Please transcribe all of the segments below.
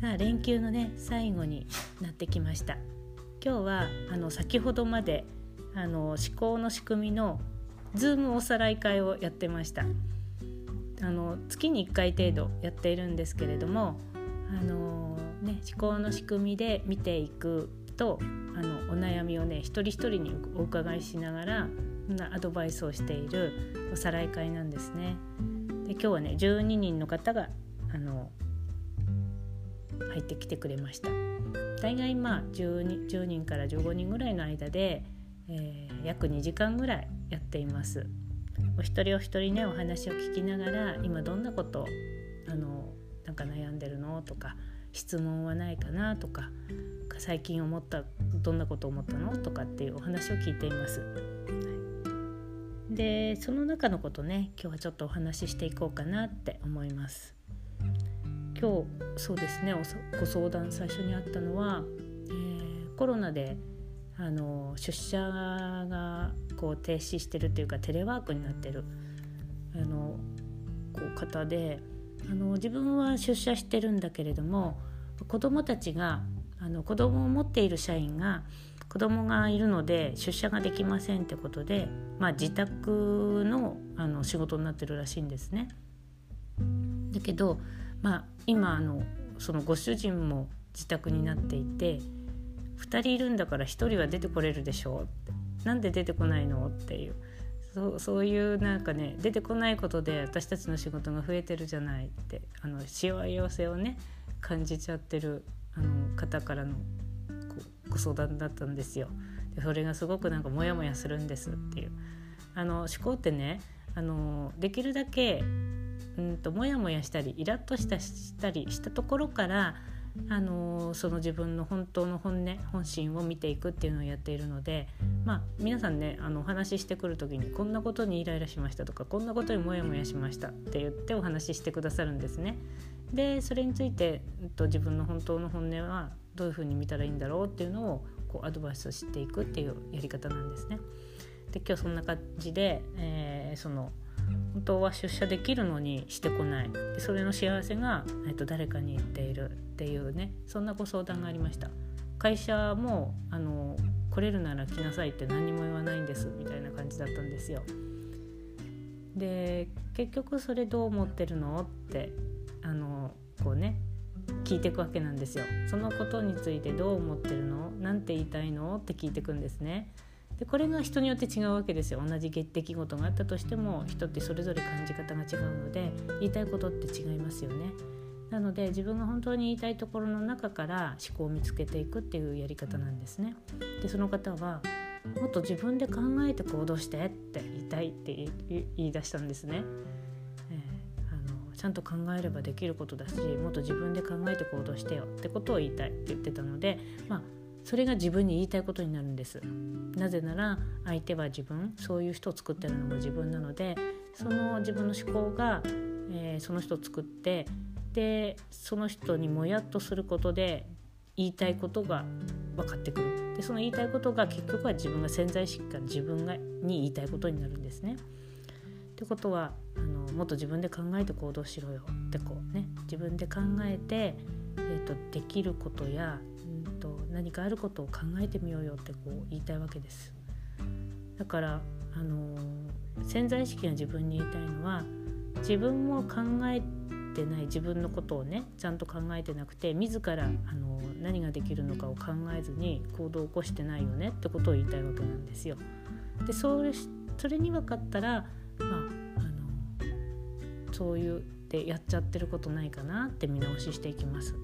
さあ連休のね最後になってきました今日はあの先ほどまであの思考の仕組みのズームおさらい会をやってましたあの月に1回程度やっているんですけれどもあの、ね、思考の仕組みで見ていくとあのお悩みをね一人一人にお伺いしながらなアドバイスをしているおさらい会なんですね。で今日はね12人の方があの入ってきてくれました大概まあ 10, 10人から15人ぐらいの間で、えー、約2時間ぐらいやっていますお一人お一人ねお話を聞きながら今どんなことあのなんか悩んでるのとか質問はないかなとか最近思ったどんなこと思ったの？とかっていうお話を聞いています。でその中のことね今日はちょっとお話ししていこうかなって思います。今日そうですねご相談最初にあったのは、えー、コロナであの出社がこう停止してるっていうかテレワークになってるあのこう方であの自分は出社してるんだけれども子どもたちがあの子供を持っている社員が子供がいるので出社ができませんってことで、まあ、自宅のあの仕事になってるらしいんですね。だけどまあ、今あのそのご主人も自宅になっていて2人いるんだから1人は出てこれるでしょう。ってなんで出てこないのっていう。そうそういうなんかね出てこないことで私たちの仕事が増えてるじゃないってあのしわ寄せをね感じちゃってるあの方からのご相談だったんですよ。でそれがすごくなんかモヤモヤするんですっていう。あの思考ってねあのできるだけうんとモヤモヤしたりイラッとしたしたりしたところからあのその自分の本当の本音本心を見ていくっていうのをやっているので、まあ、皆さんねあのお話ししてくる時にこんなことにイライラしましたとかこんなことにモヤモヤしましたって言ってお話ししてくださるんですね。でそれについて、えっと、自分の本当の本音はどういうふうに見たらいいんだろうっていうのをこうアドバイスしていくっていうやり方なんですね。で今日そんな感じで、えー、その本当は出社できるのにしてこない。でそれの幸せが、えっと、誰かに言っているっていうね。そんなご相談がありました。会社もあの来れるなら来なさいって何にも言わないんですみたいな感じだったんですよ。で結局それどう思ってるのってあのこうね聞いていくわけなんですよ。そのことについてどう思ってるの？何て言いたいの？って聞いていくんですね。でこれが人によって違うわけですよ同じ出来事があったとしても人ってそれぞれ感じ方が違うので言いたいことって違いますよね。なので自分が本当に言いたいところの中から思考を見つけていくっていうやり方なんですね。でその方はもっと自分で考えて行動してって言いたいって言い出したんですね。えー、あのちゃんと考えればできることだしもっと自分で考えて行動してよってことを言いたいって言ってたのでまあそれが自分に言いたいことになるんですなぜなら相手は自分そういう人を作ってるのも自分なのでその自分の思考が、えー、その人を作ってでその人にもやっとすることで言いたいことが分かってくるでその言いたいことが結局は自分が潜在意識から自分がに言いたいことになるんですね。ってことはあのもっと自分で考えて行動しろよってこうね自分で考えて、えーとできることやと何かあることを考えてみようよってこう言いたいわけですだからあの潜在意識が自分に言いたいのは自分も考えてない自分のことをねちゃんと考えてなくて自らあの何ができるのかを考えずに行動を起こしてないよねってことを言いたいわけなんですよ。でそれそれに分かったら、まあ、あのそういうでやっちゃってることないかなって見直ししていきます。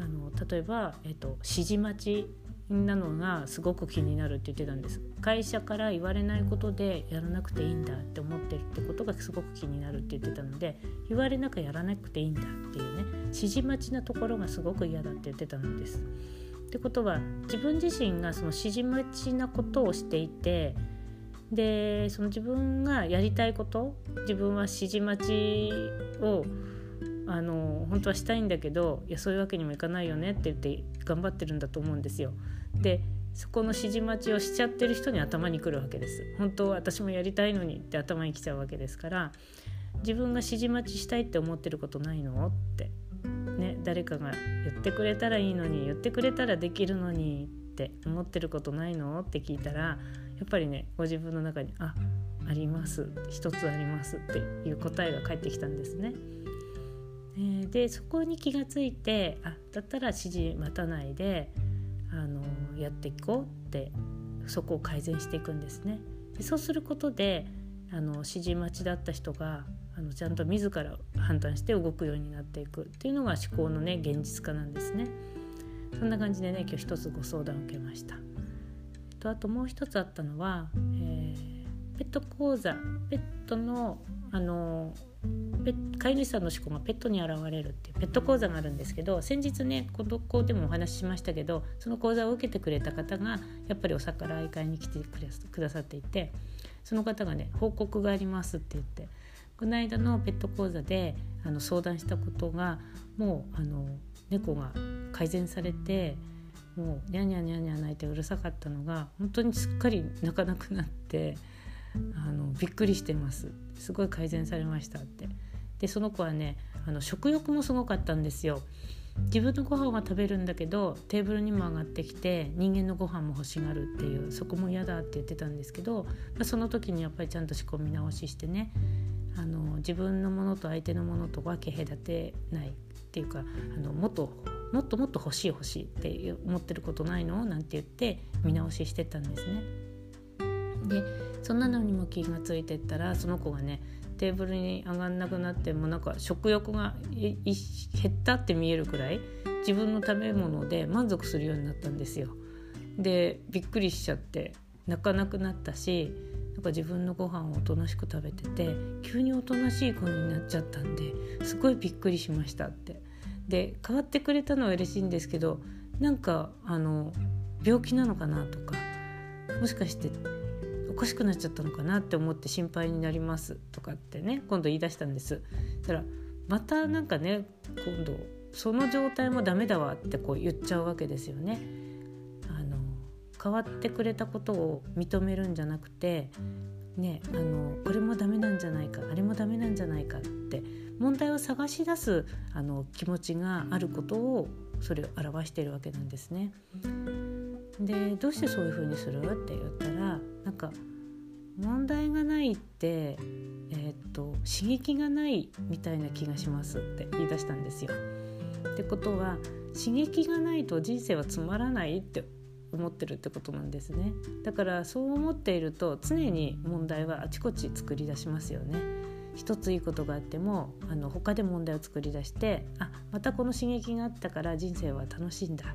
あの例えば、えっと、指示待ちなのがすごく気になるって言ってたんです会社から言われないことでやらなくていいんだって思ってるってことがすごく気になるって言ってたので言われなくやらなくていいんだっていうね指示待ちなところがすごく嫌だって言ってたのです。ってことは自分自身がその指示待ちなことをしていてでその自分がやりたいこと自分は指示待ちをあの本当はしたいんだけどいやそういうわけにもいかないよねって言って頑張ってるんだと思うんですよ。でそこの指示待ちをしちゃってる人に頭にくるわけです。本当は私もやりたいのにって頭にきちゃうわけですから自分が指示待ちしたいって思ってることないのってね誰かが言ってくれたらいいのに言ってくれたらできるのにって思ってることないのって聞いたらやっぱりねご自分の中に「ああります一つあります」っていう答えが返ってきたんですね。えー、でそこに気がついてあだったら指示待たないであのやっていこうってそこを改善していくんですね。でそうすることであの指示待ちだった人があのちゃんと自ら判断して動くようになっていくっていうのが思考のね現実化なんですね。そんな感じでね今日一つご相談を受けました。とあともう一つあったのは、えー、ペット講座ペットのあの飼い主さんの思考がペットに現れるっていうペット講座があるんですけど先日ねこの子でもお話ししましたけどその講座を受けてくれた方がやっぱりお魚愛会に来てくださっていてその方がね報告がありますって言ってこの間のペット講座であの相談したことがもうあの猫が改善されてもうニャニャニャニャ泣いてうるさかったのが本当にすっかり泣かなくなってあのびっくりしてます。すごい改善されましたって。でその子はねあの食欲もすごかったんですよ自分のご飯は食べるんだけどテーブルにも上がってきて人間のご飯も欲しがるっていうそこも嫌だって言ってたんですけど、まあ、その時にやっぱりちゃんと仕込み直ししてねあの自分のものと相手のものと分け隔てないっていうかあのもっともっともっと欲しい欲しいって思ってることないの？なんて言って見直ししてたんですね。でそんなのにも気が付いてったらその子がねテーブルに上がんなくなってもなんか食欲が減ったって見えるくらい自分の食べ物で満足するようになったんですよ。でびっくりしちゃって泣かなくなったしなんか自分のご飯をおとなしく食べてて急におとなしい子になっちゃったんですごいびっくりしましたって。で変わってくれたのは嬉しいんですけどなんかあの病気なのかなとかもしかしておかしくなっちゃったのかなって思って心配になりますとかってね今度言い出したんです。だからまたなんかね今度その状態もダメだわってこう言っちゃうわけですよね。あの変わってくれたことを認めるんじゃなくてねあのこれもダメなんじゃないかあれもダメなんじゃないかって問題を探し出すあの気持ちがあることをそれを表しているわけなんですね。でどうしてそういうふうにする？って言ったらなんか問題がないって、えー、っと刺激がないみたいな気がしますって言い出したんですよ。ってことは刺激がないと人生はつまらないって思ってるってことなんですね。だからそう思っていると常に問題はあちこち作り出しますよね。一ついいことがあってもあの他で問題を作り出してあまたこの刺激があったから人生は楽しいんだ。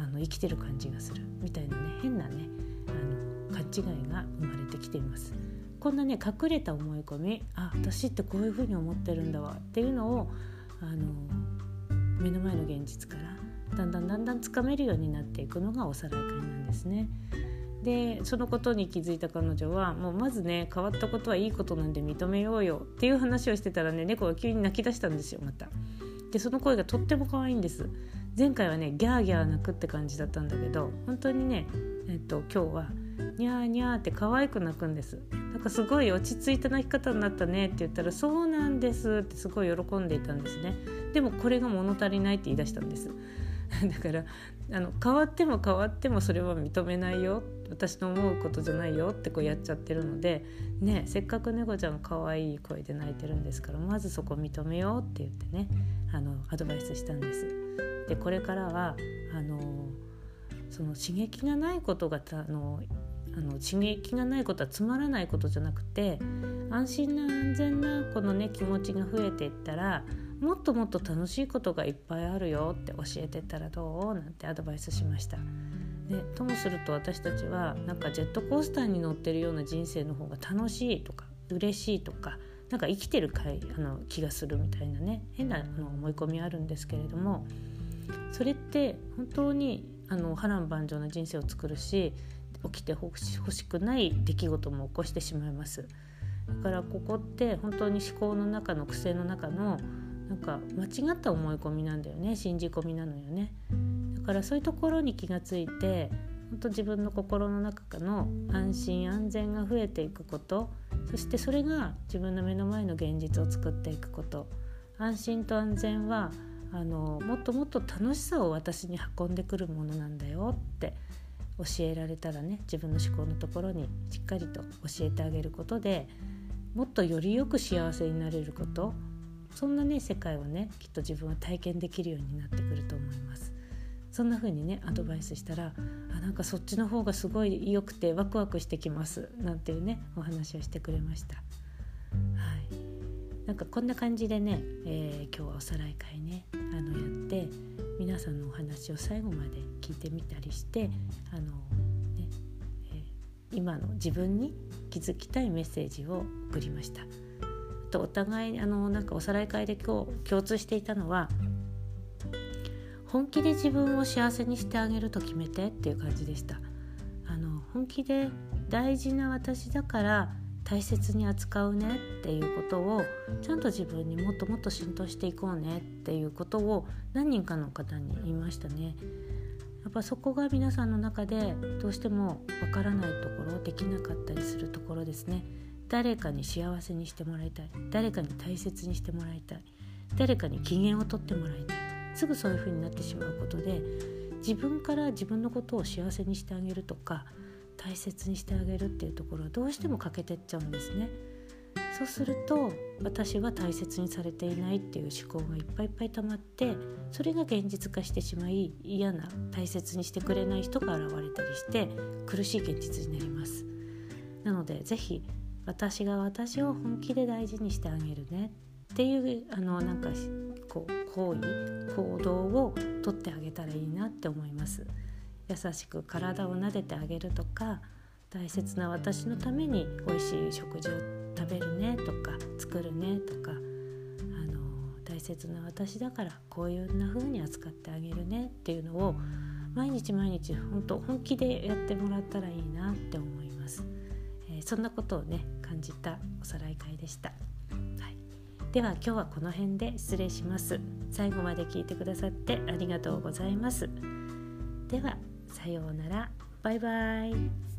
あの生きてる感じがするみたいなね変なねあの勘違いが生まれてきていますこんなね隠れた思い込みあ私ってこういうふうに思ってるんだわっていうのをあの目の前の現実からだんだんだんだんつかめるようになっていくのがおさらい会なんですね。でそのことに気づいた彼女はもうまずね変わったことはいいことなんで認めようよっていう話をしてたらね猫が急に泣き出したんですよまた。でその声がとっても可愛いんです。前回はねギャーギャー泣くって感じだったんだけど本当にね、えっと、今日はニャーニャーって可愛く泣くんです。なんかすごい落ち着いた泣き方になったねって言ったらそうなんですってすごい喜んでいたんですね。でもこれが物足りないって言い出したんです。だからあの変わっても変わってもそれは認めないよ。私の思うことじゃないよってこうやっちゃってるのでねせっかく猫ちゃん可愛い声で泣いてるんですからまずそこ認めようって言ってねあのアドバイスしたんです。でこれからはあのその刺激がないことがあのあの刺激がないことはつまらないことじゃなくて安心な安全なこのね気持ちが増えていったらもっともっと楽しいことがいっぱいあるよって教えてったらどうなんてアドバイスしました。でともすると私たちはなんかジェットコースターに乗ってるような人生の方が楽しいとか嬉しいとかなんか生きてるかいあの気がするみたいなね変なあの思い込みあるんですけれどもそれって本当にあの波乱万丈な人生を作るし起きてほしくない出来事も起こしてしまいます。だからここって本当に思考の中の癖の中のなんか間違った思い込みなんだよね。信じ込みなのよね。だからそういうところに気がついて本当自分の心の中の安心安全が増えていくこと。そしてそれが自分の目の前の現実を作っていくこと。安心と安全はあのもっともっと楽しさを私に運んでくるものなんだよって教えられたらね自分の思考のところにしっかりと教えてあげることでもっとよりよく幸せになれることそんなね世界をねきっと自分は体験できるようになってくると思います。そんな風にねアドバイスしたらあなんかそっちの方がすごい良くてワクワクしてきますなんていうねお話をしてくれました。はい。なんかこんな感じでね、えー、今日はおさらい会ね。あのやって皆さんのお話を最後まで聞いてみたりしてあの、ねえ、今の自分に気づきたいメッセージを送りました。とお互いあのなんかおさらい会で今日共通していたのは本気で自分を幸せにしてあげると決めてっていう感じでした。あの本気で大事な私だから大切に扱うねっていうことをちゃんと自分にもっともっと浸透していこうねっていうことを何人かの方に言いましたね。やっぱそこが皆さんの中でどうしてもわからないところできなかったりするところですね。誰かに幸せにしてもらいたい誰かに大切にしてもらいたい誰かに機嫌をとってもらいたいすぐそういう風になってしまうことで自分から自分のことを幸せにしてあげるとか大切にしてあげるっていうところはどうしても欠けてっちゃうんですね。そうすると私は大切にされていないっていう思考がいっぱいいっぱい溜まってそれが現実化してしまい嫌な大切にしてくれない人が現れたりして苦しい現実になります。なので是非私が私を本気で大事にしてあげるねっていうあのなんかこう行為行動をとってあげたらいいなって思います。優しく体を撫でてあげるとか大切な私のために美味しい食事を食べるねとか作るねとかあの大切な私だからこういうな風に扱ってあげるねっていうのを毎日毎日本当本気でやってもらったらいいなって思います、えー、そんなことをね感じたおさらい会でした、はい、では今日はこの辺で失礼します。最後まで聞いてくださってありがとうございます。ではさようなら。バイバイ。